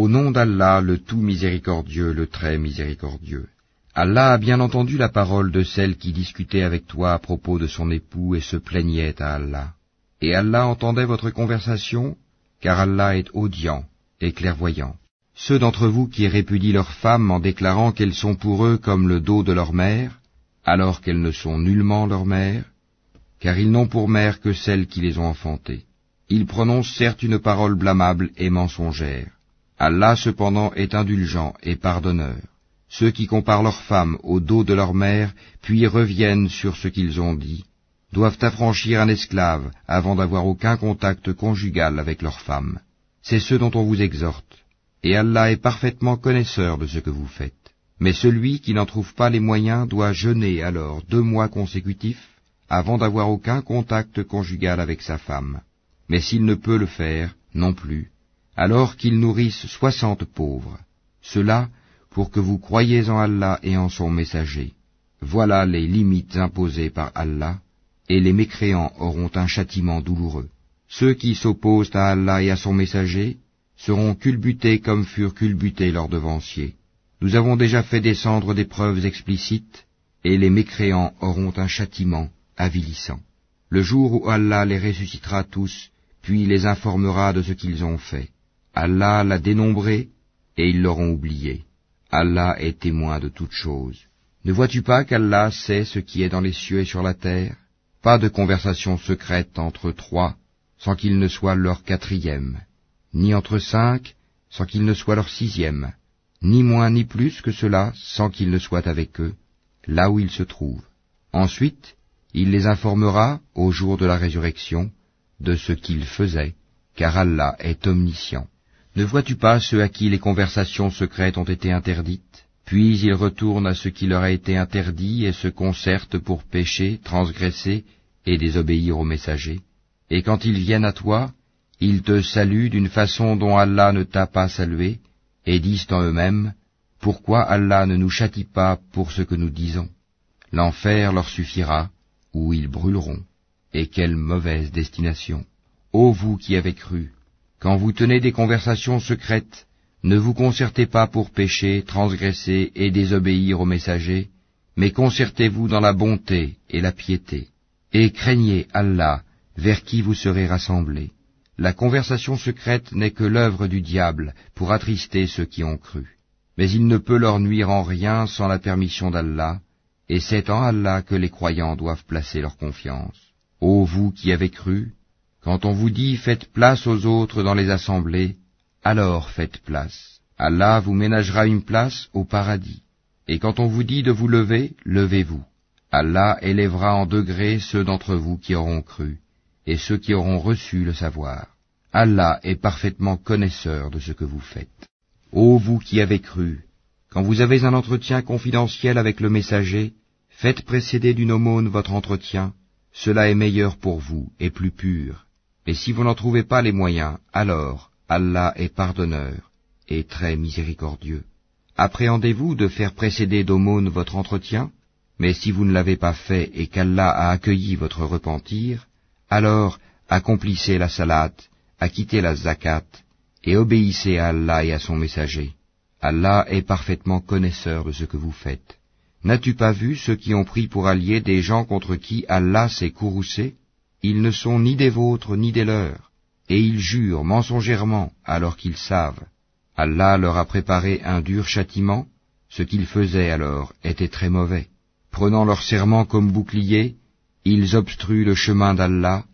Au nom d'Allah, le tout miséricordieux, le très miséricordieux. Allah a bien entendu la parole de celle qui discutait avec toi à propos de son époux et se plaignait à Allah. Et Allah entendait votre conversation, car Allah est audient et clairvoyant. Ceux d'entre vous qui répudient leurs femmes en déclarant qu'elles sont pour eux comme le dos de leur mère, alors qu'elles ne sont nullement leur mère, car ils n'ont pour mère que celles qui les ont enfantées. Ils prononcent certes une parole blâmable et mensongère. Allah cependant est indulgent et pardonneur. Ceux qui comparent leurs femmes au dos de leur mère, puis reviennent sur ce qu'ils ont dit, doivent affranchir un esclave avant d'avoir aucun contact conjugal avec leur femme. C'est ce dont on vous exhorte. Et Allah est parfaitement connaisseur de ce que vous faites. Mais celui qui n'en trouve pas les moyens doit jeûner alors deux mois consécutifs avant d'avoir aucun contact conjugal avec sa femme. Mais s'il ne peut le faire, non plus, alors qu'il nourrisse soixante pauvres. Cela pour que vous croyiez en Allah et en son messager. Voilà les limites imposées par Allah, et les mécréants auront un châtiment douloureux. Ceux qui s'opposent à Allah et à son messager seront culbutés comme furent culbutés leurs devanciers. Nous avons déjà fait descendre des preuves explicites, et les mécréants auront un châtiment avilissant. Le jour où Allah les ressuscitera tous, puis les informera de ce qu'ils ont fait. Allah l'a dénombré, et ils l'auront oublié. Allah est témoin de toutes choses. Ne vois-tu pas qu'Allah sait ce qui est dans les cieux et sur la terre? Pas de conversation secrète entre trois sans qu'il ne soit leur quatrième, ni entre cinq sans qu'il ne soit leur sixième, ni moins ni plus que cela sans qu'il ne soit avec eux, là où ils se trouvent. Ensuite, il les informera, au jour de la résurrection, de ce qu'ils faisaient, car Allah est omniscient. Ne vois-tu pas ceux à qui les conversations secrètes ont été interdites? Puis ils retournent à ce qui leur a été interdit et se concertent pour pécher, transgresser et désobéir aux messagers. Et quand ils viennent à toi, ils te saluent d'une façon dont Allah ne t'a pas salué, et disent en eux-mêmes, Pourquoi Allah ne nous châtie pas pour ce que nous disons? L'enfer leur suffira, où ils brûleront. Et quelle mauvaise destination. Ô vous qui avez cru, quand vous tenez des conversations secrètes, ne vous concertez pas pour pécher, transgresser et désobéir aux messagers, mais concertez-vous dans la bonté et la piété, et craignez Allah, vers qui vous serez rassemblés. La conversation secrète n'est que l'œuvre du diable pour attrister ceux qui ont cru. Mais il ne peut leur nuire en rien sans la permission d'Allah, et c'est en Allah que les croyants doivent placer leur confiance. Ô vous qui avez cru, quand on vous dit faites place aux autres dans les assemblées, alors faites place. Allah vous ménagera une place au paradis. Et quand on vous dit de vous lever, levez-vous. Allah élèvera en degrés ceux d'entre vous qui auront cru, et ceux qui auront reçu le savoir. Allah est parfaitement connaisseur de ce que vous faites. Ô vous qui avez cru, quand vous avez un entretien confidentiel avec le messager, faites précéder d'une aumône votre entretien, cela est meilleur pour vous et plus pur. Et si vous n'en trouvez pas les moyens, alors Allah est pardonneur et très miséricordieux. Appréhendez-vous de faire précéder d'aumône votre entretien? Mais si vous ne l'avez pas fait et qu'Allah a accueilli votre repentir, alors accomplissez la salate, acquittez la zakat, et obéissez à Allah et à son messager. Allah est parfaitement connaisseur de ce que vous faites. N'as-tu pas vu ceux qui ont pris pour alliés des gens contre qui Allah s'est courroucé? Ils ne sont ni des vôtres ni des leurs, et ils jurent mensongèrement alors qu'ils savent. Allah leur a préparé un dur châtiment, ce qu'ils faisaient alors était très mauvais. Prenant leur serment comme bouclier, ils obstruent le chemin d'Allah,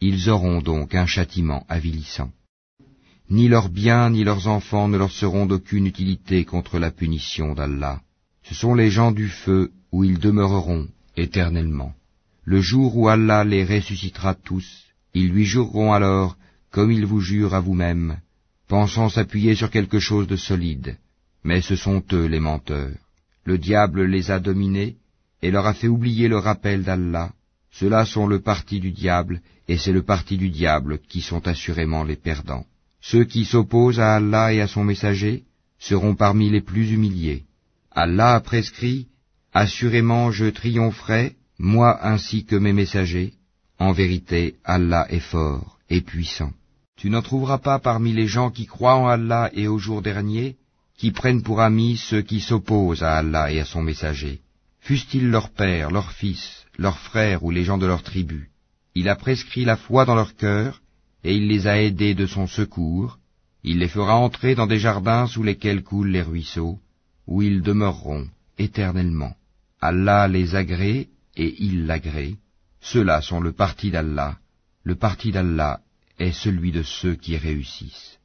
ils auront donc un châtiment avilissant. Ni leurs biens ni leurs enfants ne leur seront d'aucune utilité contre la punition d'Allah. Ce sont les gens du feu où ils demeureront éternellement. Le jour où Allah les ressuscitera tous, ils lui jureront alors, comme ils vous jurent à vous-même, pensant s'appuyer sur quelque chose de solide. Mais ce sont eux les menteurs. Le diable les a dominés et leur a fait oublier le rappel d'Allah. Ceux-là sont le parti du diable, et c'est le parti du diable qui sont assurément les perdants. Ceux qui s'opposent à Allah et à son messager seront parmi les plus humiliés. Allah a prescrit, Assurément je triompherai moi ainsi que mes messagers, en vérité Allah est fort et puissant. Tu n'en trouveras pas parmi les gens qui croient en Allah et au jour dernier, qui prennent pour amis ceux qui s'opposent à Allah et à son messager, fussent-ils leurs pères, leurs fils, leurs frères ou les gens de leur tribu. Il a prescrit la foi dans leur cœur, et il les a aidés de son secours, il les fera entrer dans des jardins sous lesquels coulent les ruisseaux, où ils demeureront éternellement. Allah les agrée et il l'agrée. Ceux-là sont le parti d'Allah. Le parti d'Allah est celui de ceux qui réussissent.